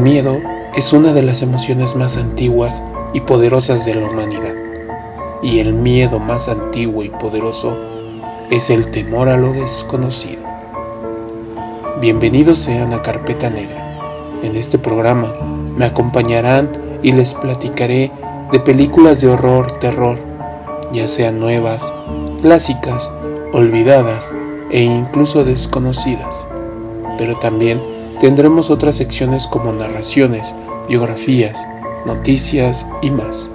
miedo es una de las emociones más antiguas y poderosas de la humanidad. Y el miedo más antiguo y poderoso es el temor a lo desconocido. Bienvenidos sean a Carpeta Negra. En este programa me acompañarán y les platicaré de películas de horror, terror, ya sean nuevas, clásicas, olvidadas e incluso desconocidas. Pero también Tendremos otras secciones como narraciones, biografías, noticias y más.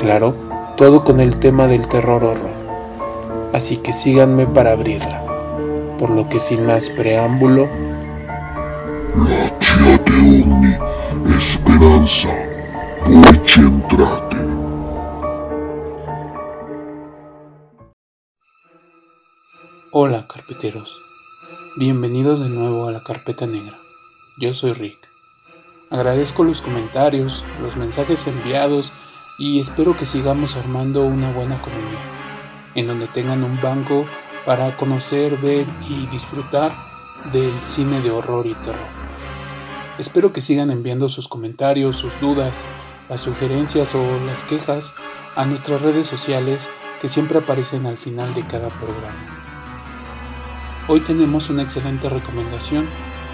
Claro, todo con el tema del terror horror. Así que síganme para abrirla. Por lo que sin más preámbulo... esperanza, por Hola, carpeteros. Bienvenidos de nuevo a la carpeta negra. Yo soy Rick. Agradezco los comentarios, los mensajes enviados y espero que sigamos armando una buena comunidad, en donde tengan un banco para conocer, ver y disfrutar del cine de horror y terror. Espero que sigan enviando sus comentarios, sus dudas, las sugerencias o las quejas a nuestras redes sociales que siempre aparecen al final de cada programa. Hoy tenemos una excelente recomendación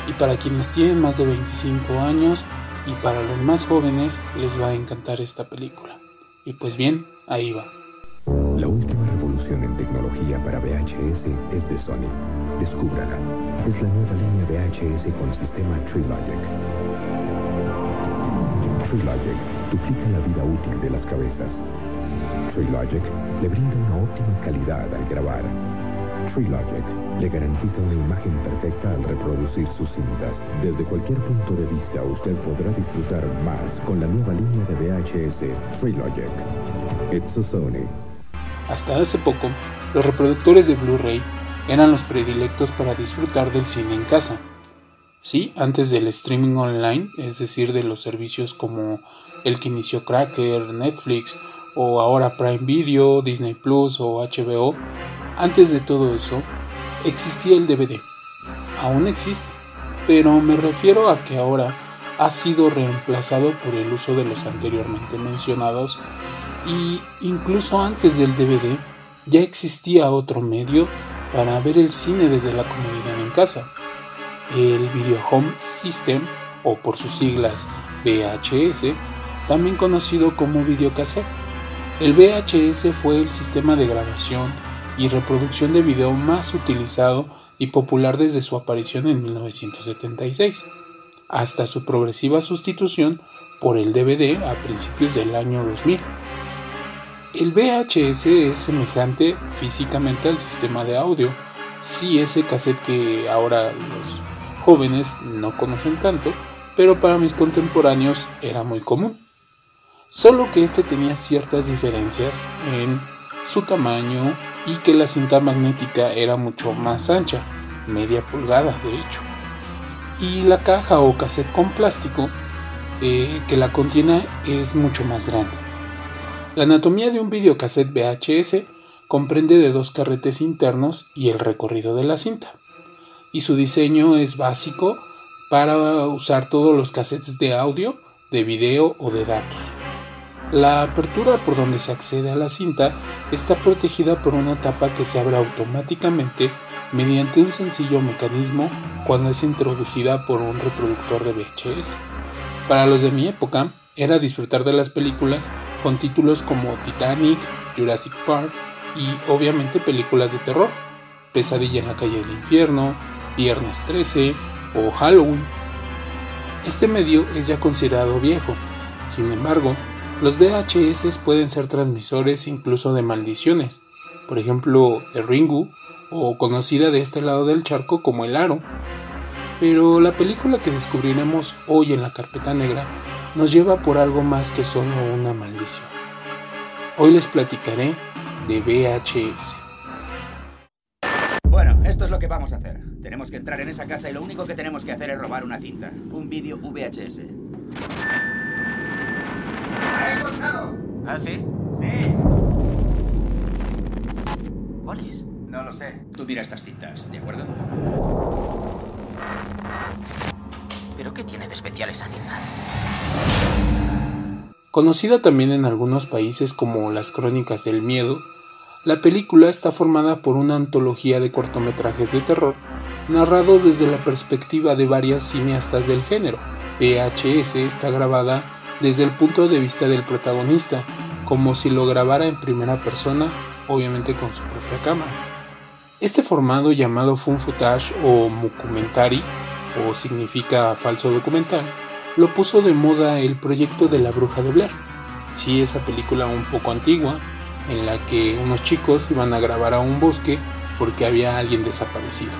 y para quienes tienen más de 25 años y para los más jóvenes les va a encantar esta película. Y pues bien, ahí va. La última revolución en tecnología para VHS es de Sony. Descúbrala. Es la nueva línea VHS con sistema TreeLogic. TreeLogic duplica la vida útil de las cabezas. TreeLogic le brinda una óptima calidad al grabar. TreeLogic le garantiza una imagen perfecta al reproducir sus cintas. Desde cualquier punto de vista, usted podrá disfrutar más con la nueva línea de VHS Trilogic. It's a Sony. Hasta hace poco, los reproductores de Blu-ray eran los predilectos para disfrutar del cine en casa. Sí, antes del streaming online, es decir, de los servicios como el que inició Cracker, Netflix o ahora Prime Video, Disney Plus o HBO, antes de todo eso, existía el DVD. Aún existe, pero me refiero a que ahora ha sido reemplazado por el uso de los anteriormente mencionados y incluso antes del DVD ya existía otro medio para ver el cine desde la comunidad en casa, el Video Home System o por sus siglas VHS, también conocido como videocassette. El VHS fue el sistema de grabación y reproducción de video más utilizado y popular desde su aparición en 1976, hasta su progresiva sustitución por el DVD a principios del año 2000. El VHS es semejante físicamente al sistema de audio, sí ese cassette que ahora los jóvenes no conocen tanto, pero para mis contemporáneos era muy común. Solo que este tenía ciertas diferencias en su tamaño y que la cinta magnética era mucho más ancha, media pulgada de hecho. Y la caja o cassette con plástico eh, que la contiene es mucho más grande. La anatomía de un videocassette VHS comprende de dos carretes internos y el recorrido de la cinta. Y su diseño es básico para usar todos los cassettes de audio, de video o de datos. La apertura por donde se accede a la cinta está protegida por una tapa que se abre automáticamente mediante un sencillo mecanismo cuando es introducida por un reproductor de VHS. Para los de mi época, era disfrutar de las películas con títulos como Titanic, Jurassic Park y obviamente películas de terror, Pesadilla en la calle del infierno, Viernes 13 o Halloween. Este medio es ya considerado viejo, sin embargo, los VHS pueden ser transmisores incluso de maldiciones, por ejemplo, de Ringu, o conocida de este lado del charco como el aro. Pero la película que descubriremos hoy en la carpeta negra nos lleva por algo más que solo una maldición. Hoy les platicaré de VHS. Bueno, esto es lo que vamos a hacer. Tenemos que entrar en esa casa y lo único que tenemos que hacer es robar una cinta, un vídeo VHS. ¿Ah, sí? Sí. ¿Cuál es? No lo sé. Tú mira estas cintas, ¿de acuerdo? ¿Pero qué tiene de especial esa cinta? Conocida también en algunos países como las Crónicas del Miedo, la película está formada por una antología de cortometrajes de terror narrados desde la perspectiva de varios cineastas del género. VHS está grabada desde el punto de vista del protagonista, como si lo grabara en primera persona, obviamente con su propia cámara. Este formado llamado Fun Footage o Mucumentari, o significa falso documental, lo puso de moda el proyecto de la bruja de Blair. Sí, esa película un poco antigua, en la que unos chicos iban a grabar a un bosque porque había alguien desaparecido.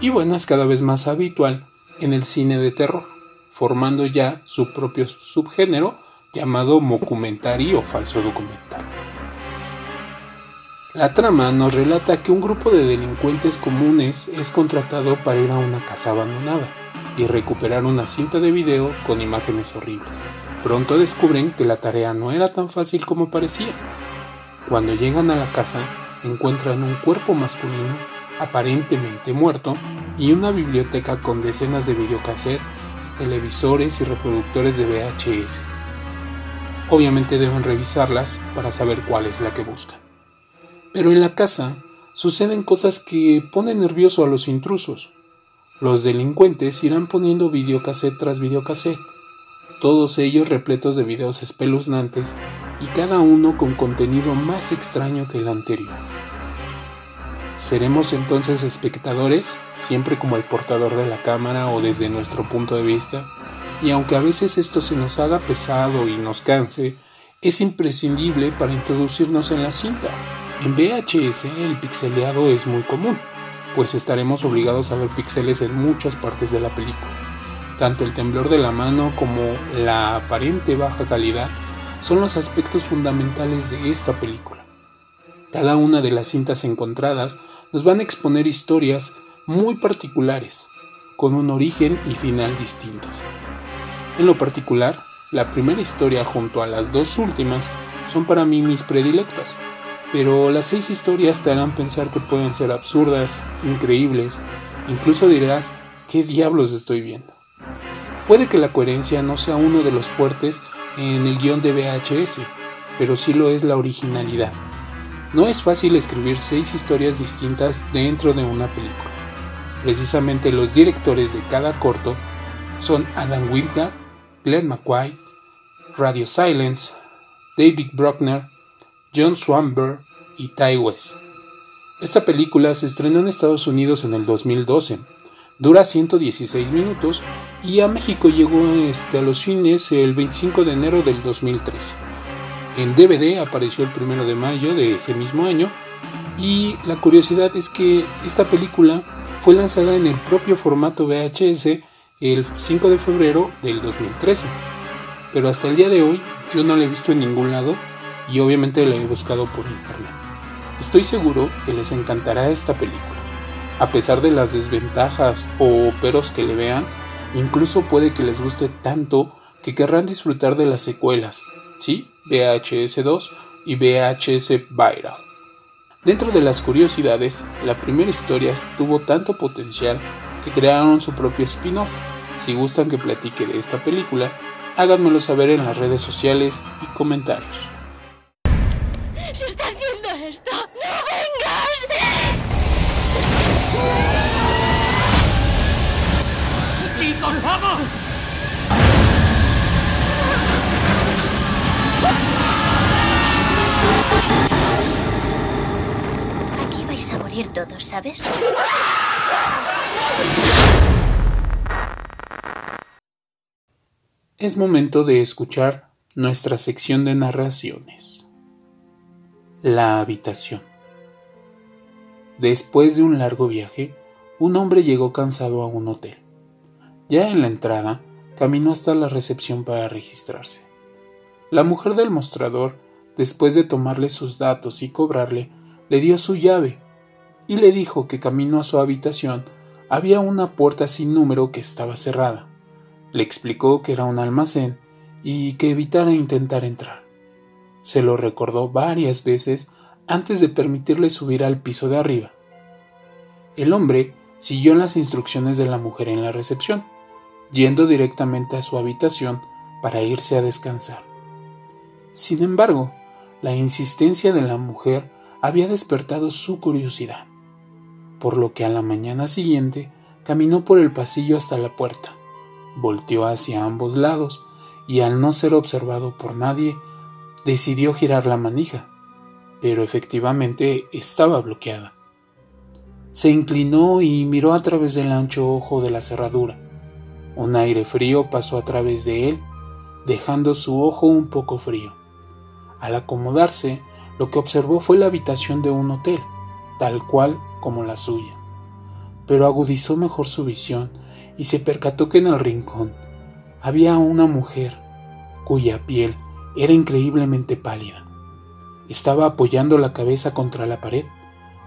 Y bueno, es cada vez más habitual en el cine de terror, formando ya su propio subgénero llamado mocumentari o falso documental. La trama nos relata que un grupo de delincuentes comunes es contratado para ir a una casa abandonada y recuperar una cinta de video con imágenes horribles. Pronto descubren que la tarea no era tan fácil como parecía cuando llegan a la casa, encuentran un cuerpo masculino aparentemente muerto y una biblioteca con decenas de videocassette, televisores y reproductores de VHS. Obviamente deben revisarlas para saber cuál es la que buscan. Pero en la casa suceden cosas que ponen nervioso a los intrusos. Los delincuentes irán poniendo videocassette tras videocassette, todos ellos repletos de videos espeluznantes y cada uno con contenido más extraño que el anterior. ¿Seremos entonces espectadores, siempre como el portador de la cámara o desde nuestro punto de vista? Y aunque a veces esto se nos haga pesado y nos canse, es imprescindible para introducirnos en la cinta. En VHS el pixeleado es muy común, pues estaremos obligados a ver píxeles en muchas partes de la película. Tanto el temblor de la mano como la aparente baja calidad son los aspectos fundamentales de esta película. Cada una de las cintas encontradas nos van a exponer historias muy particulares, con un origen y final distintos. En lo particular, la primera historia junto a las dos últimas son para mí mis predilectas, pero las seis historias te harán pensar que pueden ser absurdas, increíbles, incluso dirás, ¿qué diablos estoy viendo? Puede que la coherencia no sea uno de los fuertes en el guion de VHS, pero sí lo es la originalidad. No es fácil escribir seis historias distintas dentro de una película. Precisamente los directores de cada corto son Adam Wingard, Glenn McQuaid, Radio Silence, David Bruckner, John Swanberg y Ty West. Esta película se estrenó en Estados Unidos en el 2012 Dura 116 minutos y a México llegó este, a los cines el 25 de enero del 2013. En DVD apareció el 1 de mayo de ese mismo año y la curiosidad es que esta película fue lanzada en el propio formato VHS el 5 de febrero del 2013. Pero hasta el día de hoy yo no la he visto en ningún lado y obviamente la he buscado por internet. Estoy seguro que les encantará esta película. A pesar de las desventajas o peros que le vean, incluso puede que les guste tanto que querrán disfrutar de las secuelas, ¿sí? VHS 2 y VHS Viral. Dentro de las curiosidades, la primera historia tuvo tanto potencial que crearon su propio spin-off. Si gustan que platique de esta película, háganmelo saber en las redes sociales y comentarios. Todos, ¿sabes? Es momento de escuchar nuestra sección de narraciones. La habitación. Después de un largo viaje, un hombre llegó cansado a un hotel. Ya en la entrada, caminó hasta la recepción para registrarse. La mujer del mostrador, después de tomarle sus datos y cobrarle, le dio su llave y le dijo que camino a su habitación había una puerta sin número que estaba cerrada. Le explicó que era un almacén y que evitara intentar entrar. Se lo recordó varias veces antes de permitirle subir al piso de arriba. El hombre siguió las instrucciones de la mujer en la recepción. yendo directamente a su habitación para irse a descansar. Sin embargo, la insistencia de la mujer había despertado su curiosidad, por lo que a la mañana siguiente caminó por el pasillo hasta la puerta, volteó hacia ambos lados y al no ser observado por nadie, decidió girar la manija, pero efectivamente estaba bloqueada. Se inclinó y miró a través del ancho ojo de la cerradura. Un aire frío pasó a través de él, dejando su ojo un poco frío. Al acomodarse, lo que observó fue la habitación de un hotel, tal cual como la suya. Pero agudizó mejor su visión y se percató que en el rincón había una mujer cuya piel era increíblemente pálida. Estaba apoyando la cabeza contra la pared,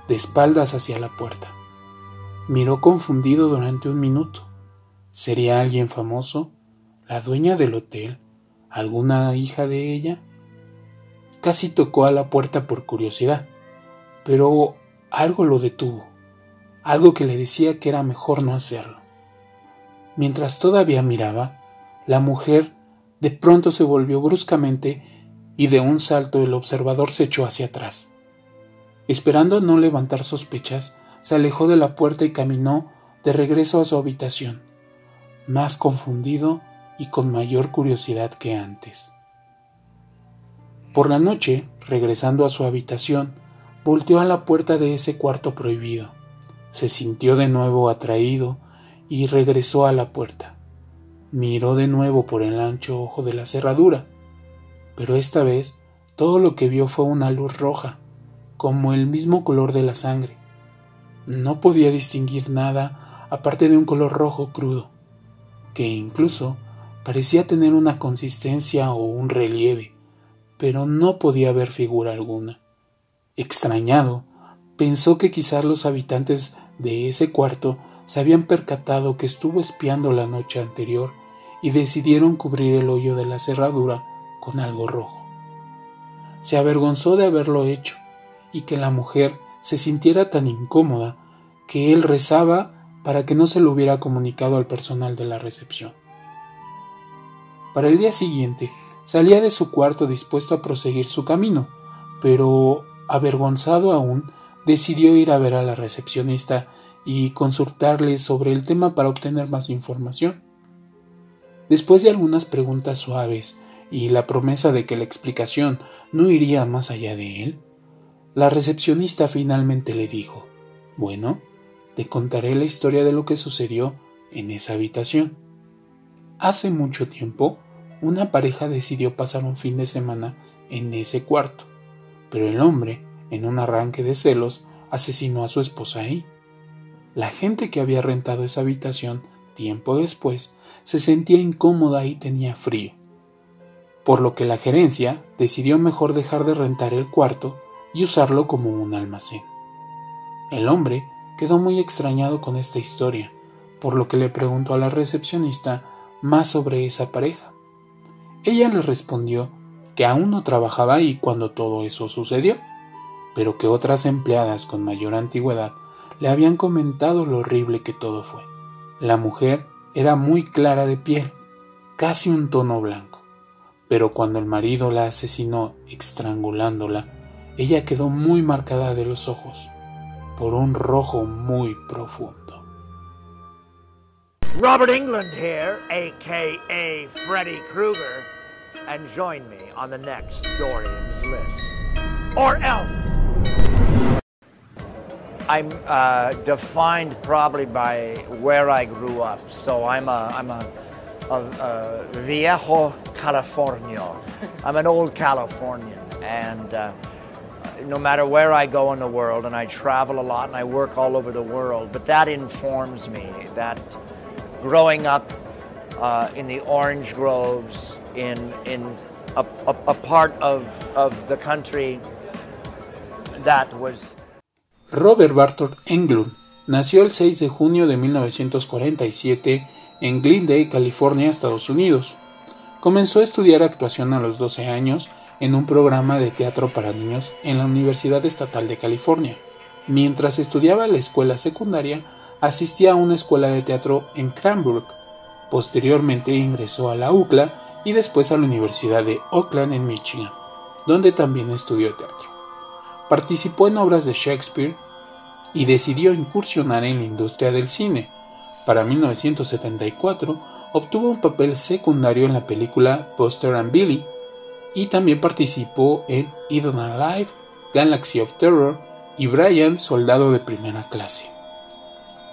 de espaldas hacia la puerta. Miró confundido durante un minuto. ¿Sería alguien famoso? ¿La dueña del hotel? ¿Alguna hija de ella? Casi tocó a la puerta por curiosidad, pero algo lo detuvo, algo que le decía que era mejor no hacerlo. Mientras todavía miraba, la mujer de pronto se volvió bruscamente y de un salto el observador se echó hacia atrás. Esperando no levantar sospechas, se alejó de la puerta y caminó de regreso a su habitación, más confundido y con mayor curiosidad que antes. Por la noche, regresando a su habitación, volteó a la puerta de ese cuarto prohibido. Se sintió de nuevo atraído y regresó a la puerta. Miró de nuevo por el ancho ojo de la cerradura, pero esta vez todo lo que vio fue una luz roja, como el mismo color de la sangre. No podía distinguir nada aparte de un color rojo crudo, que incluso parecía tener una consistencia o un relieve pero no podía ver figura alguna. Extrañado, pensó que quizás los habitantes de ese cuarto se habían percatado que estuvo espiando la noche anterior y decidieron cubrir el hoyo de la cerradura con algo rojo. Se avergonzó de haberlo hecho y que la mujer se sintiera tan incómoda que él rezaba para que no se lo hubiera comunicado al personal de la recepción. Para el día siguiente, Salía de su cuarto dispuesto a proseguir su camino, pero, avergonzado aún, decidió ir a ver a la recepcionista y consultarle sobre el tema para obtener más información. Después de algunas preguntas suaves y la promesa de que la explicación no iría más allá de él, la recepcionista finalmente le dijo, Bueno, te contaré la historia de lo que sucedió en esa habitación. Hace mucho tiempo, una pareja decidió pasar un fin de semana en ese cuarto, pero el hombre, en un arranque de celos, asesinó a su esposa ahí. La gente que había rentado esa habitación tiempo después se sentía incómoda y tenía frío, por lo que la gerencia decidió mejor dejar de rentar el cuarto y usarlo como un almacén. El hombre quedó muy extrañado con esta historia, por lo que le preguntó a la recepcionista más sobre esa pareja. Ella le respondió que aún no trabajaba ahí cuando todo eso sucedió, pero que otras empleadas con mayor antigüedad le habían comentado lo horrible que todo fue. La mujer era muy clara de piel, casi un tono blanco, pero cuando el marido la asesinó estrangulándola, ella quedó muy marcada de los ojos por un rojo muy profundo. Robert England aka Freddy Krueger. And join me on the next Dorian's List. Or else! I'm uh, defined probably by where I grew up. So I'm a, I'm a, a, a viejo Californio. I'm an old Californian. And uh, no matter where I go in the world, and I travel a lot and I work all over the world, but that informs me that growing up uh, in the orange groves, in, a, part of, the country that was... Robert Barton Englund nació el 6 de junio de 1947 en Glendale, California, Estados Unidos. Comenzó a estudiar actuación a los 12 años en un programa de teatro para niños en la Universidad Estatal de California. Mientras estudiaba la escuela secundaria, asistía a una escuela de teatro en Cranbrook, Posteriormente ingresó a la UCLA y después a la Universidad de Oakland en Michigan, donde también estudió teatro. Participó en obras de Shakespeare y decidió incursionar en la industria del cine. Para 1974 obtuvo un papel secundario en la película Buster and Billy y también participó en Eden Alive, Galaxy of Terror y Brian, soldado de primera clase.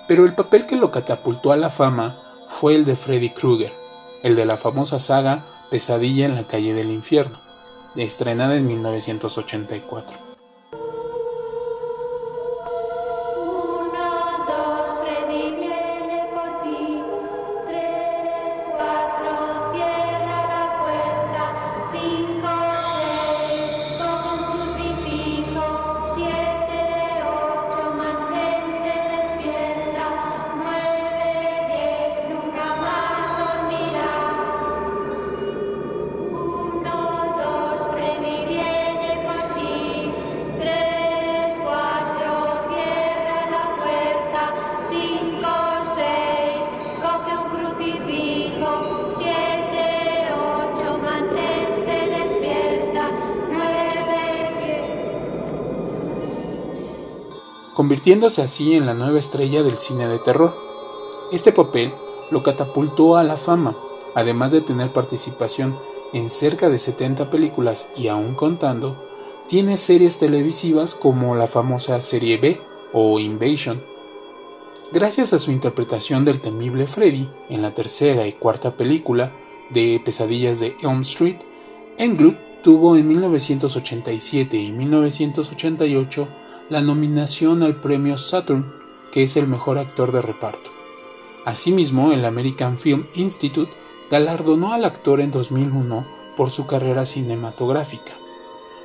Pero el papel que lo catapultó a la fama fue el de Freddy Krueger, el de la famosa saga Pesadilla en la calle del infierno, estrenada en 1984. Convirtiéndose así en la nueva estrella del cine de terror. Este papel lo catapultó a la fama, además de tener participación en cerca de 70 películas y aún contando, tiene series televisivas como la famosa serie B o Invasion. Gracias a su interpretación del temible Freddy en la tercera y cuarta película de Pesadillas de Elm Street, Englund tuvo en 1987 y 1988 la nominación al premio Saturn, que es el mejor actor de reparto. Asimismo, el American Film Institute galardonó al actor en 2001 por su carrera cinematográfica.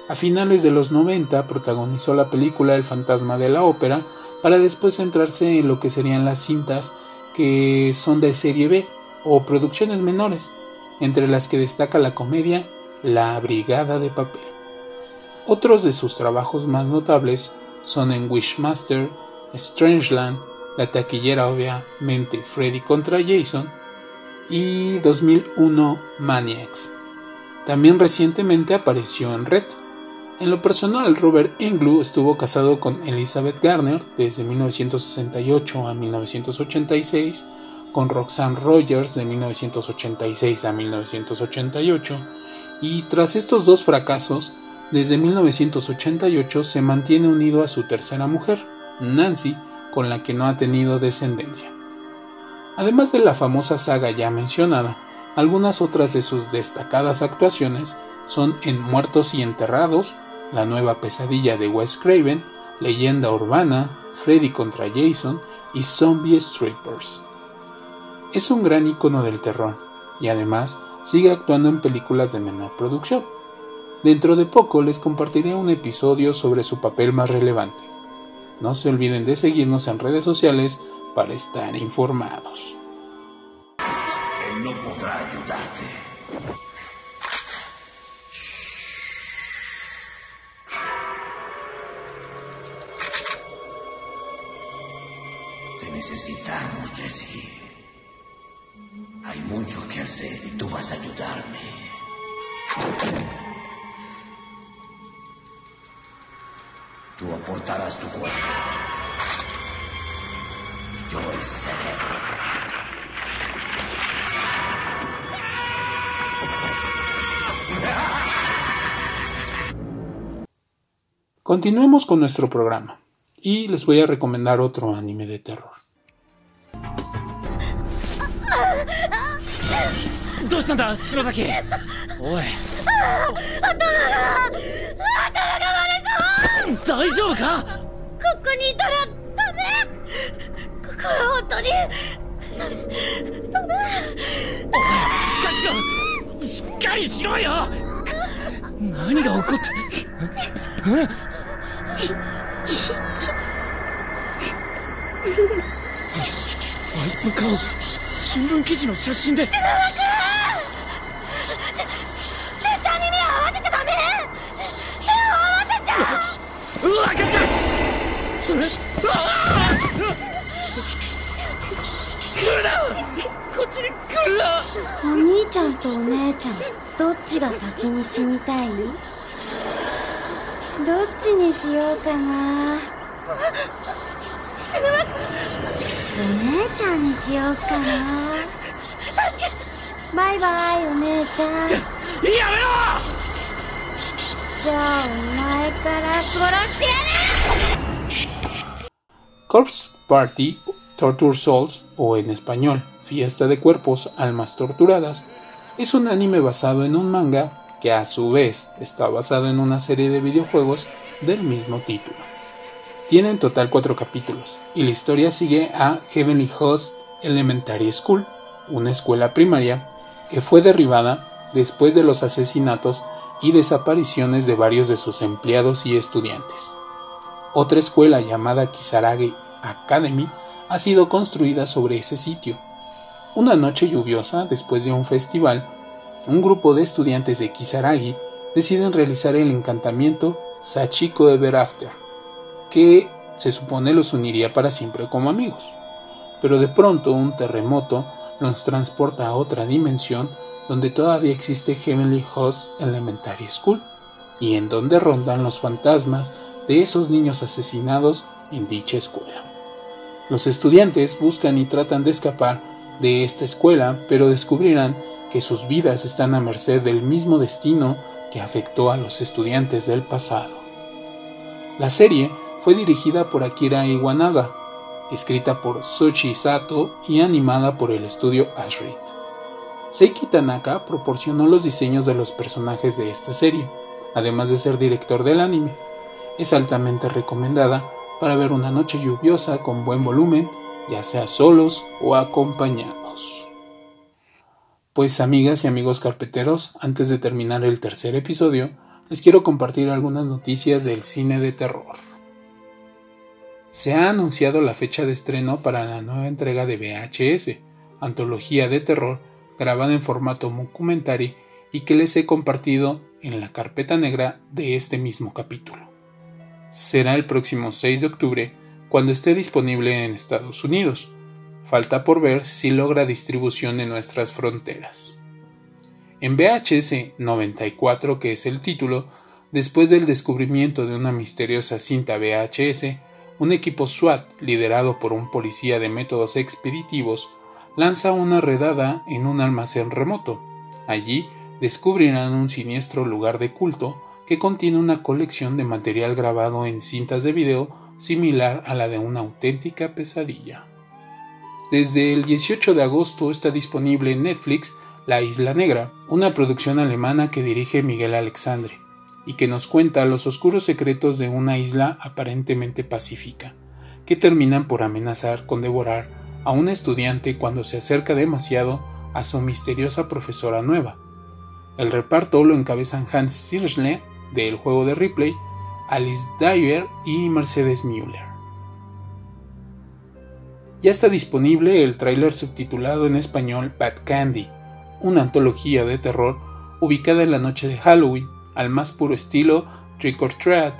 A finales de los 90 protagonizó la película El fantasma de la ópera para después centrarse en lo que serían las cintas que son de serie B o producciones menores, entre las que destaca la comedia La Brigada de Papel. Otros de sus trabajos más notables son en Wishmaster, Strangeland, la taquillera obviamente Freddy contra Jason y 2001 Maniacs. También recientemente apareció en Red. En lo personal, Robert Englund estuvo casado con Elizabeth Garner desde 1968 a 1986, con Roxanne Rogers de 1986 a 1988, y tras estos dos fracasos, desde 1988 se mantiene unido a su tercera mujer, Nancy, con la que no ha tenido descendencia. Además de la famosa saga ya mencionada, algunas otras de sus destacadas actuaciones son en Muertos y Enterrados, La nueva pesadilla de Wes Craven, Leyenda Urbana, Freddy contra Jason y Zombie Strippers. Es un gran icono del terror y además sigue actuando en películas de menor producción. Dentro de poco les compartiré un episodio sobre su papel más relevante. No se olviden de seguirnos en redes sociales para estar informados. Continuemos con nuestro programa y les voy a recomendar otro anime de terror. あいつの顔新聞記事の写真です。篠川君。絶絶対に目を合わせちゃダメ。目を合わせちゃう分かった。来るな。こっちに来るな。お兄ちゃんとお姉ちゃんどっちが先に死にたい？どっちにしようかな死ぬわお姉ちゃんにしようかな助けバイバイお姉ちゃんやめろじゃあお前から殺してやる Corpse Party, Torture Souls o en español, Fiesta de Cuerpos, Almas Torturadas, es un anime basado en un manga que a su vez está basado en una serie de videojuegos del mismo título. Tiene en total cuatro capítulos y la historia sigue a Heavenly Host Elementary School, una escuela primaria que fue derribada después de los asesinatos y desapariciones de varios de sus empleados y estudiantes. Otra escuela llamada Kisarage Academy ha sido construida sobre ese sitio. Una noche lluviosa, después de un festival, un grupo de estudiantes de Kisaragi deciden realizar el encantamiento Sachiko Ever After, que se supone los uniría para siempre como amigos. Pero de pronto un terremoto los transporta a otra dimensión donde todavía existe Heavenly Host Elementary School y en donde rondan los fantasmas de esos niños asesinados en dicha escuela. Los estudiantes buscan y tratan de escapar de esta escuela, pero descubrirán que sus vidas están a merced del mismo destino que afectó a los estudiantes del pasado. La serie fue dirigida por Akira Iwanaga, escrita por Sochi Sato y animada por el estudio Ashrid. Seiki Tanaka proporcionó los diseños de los personajes de esta serie, además de ser director del anime. Es altamente recomendada para ver una noche lluviosa con buen volumen, ya sea solos o acompañados. Pues amigas y amigos carpeteros, antes de terminar el tercer episodio, les quiero compartir algunas noticias del cine de terror. Se ha anunciado la fecha de estreno para la nueva entrega de VHS, antología de terror grabada en formato documentary y que les he compartido en la carpeta negra de este mismo capítulo. Será el próximo 6 de octubre cuando esté disponible en Estados Unidos. Falta por ver si logra distribución en nuestras fronteras. En VHS 94, que es el título, después del descubrimiento de una misteriosa cinta VHS, un equipo SWAT liderado por un policía de métodos expeditivos lanza una redada en un almacén remoto. Allí descubrirán un siniestro lugar de culto que contiene una colección de material grabado en cintas de video similar a la de una auténtica pesadilla. Desde el 18 de agosto está disponible en Netflix La Isla Negra, una producción alemana que dirige Miguel Alexandre y que nos cuenta los oscuros secretos de una isla aparentemente pacífica, que terminan por amenazar con devorar a un estudiante cuando se acerca demasiado a su misteriosa profesora nueva. El reparto lo encabezan Hans Zierschle del juego de Ripley, Alice Dyer y Mercedes Müller. Ya está disponible el tráiler subtitulado en español Bad Candy, una antología de terror ubicada en la noche de Halloween al más puro estilo Trick or Treat,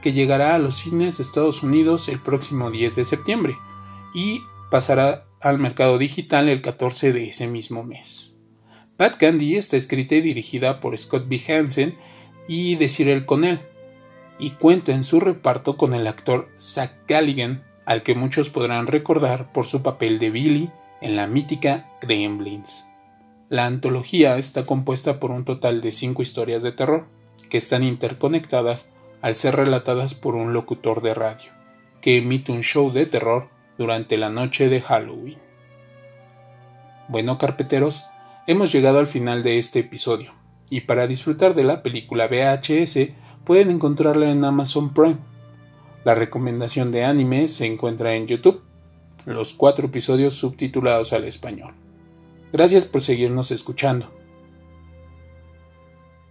que llegará a los cines de Estados Unidos el próximo 10 de septiembre y pasará al mercado digital el 14 de ese mismo mes. Bad Candy está escrita y dirigida por Scott B. Hansen y Desiree Connell, y cuenta en su reparto con el actor Zach Galligan, al que muchos podrán recordar por su papel de Billy en la mítica Gremlins. La antología está compuesta por un total de cinco historias de terror, que están interconectadas al ser relatadas por un locutor de radio, que emite un show de terror durante la noche de Halloween. Bueno, carpeteros, hemos llegado al final de este episodio, y para disfrutar de la película VHS pueden encontrarla en Amazon Prime. La recomendación de anime se encuentra en YouTube, los cuatro episodios subtitulados al español. Gracias por seguirnos escuchando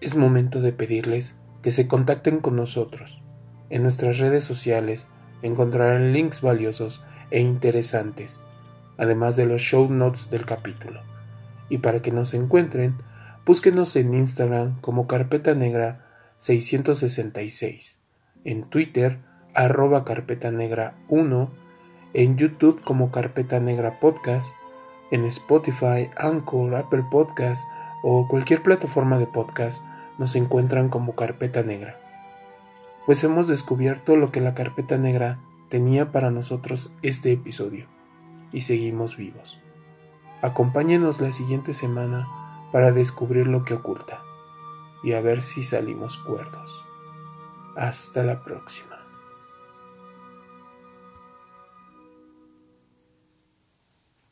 es momento de pedirles que se contacten con nosotros. En nuestras redes sociales encontrarán links valiosos e interesantes, además de los show notes del capítulo. Y para que nos encuentren, búsquenos en Instagram como Carpeta Negra 666, en Twitter arroba Carpeta Negra 1, en YouTube como Carpeta Negra Podcast en Spotify, Anchor, Apple Podcast o cualquier plataforma de podcast nos encuentran como Carpeta Negra. Pues hemos descubierto lo que la Carpeta Negra tenía para nosotros este episodio y seguimos vivos. Acompáñenos la siguiente semana para descubrir lo que oculta y a ver si salimos cuerdos. Hasta la próxima.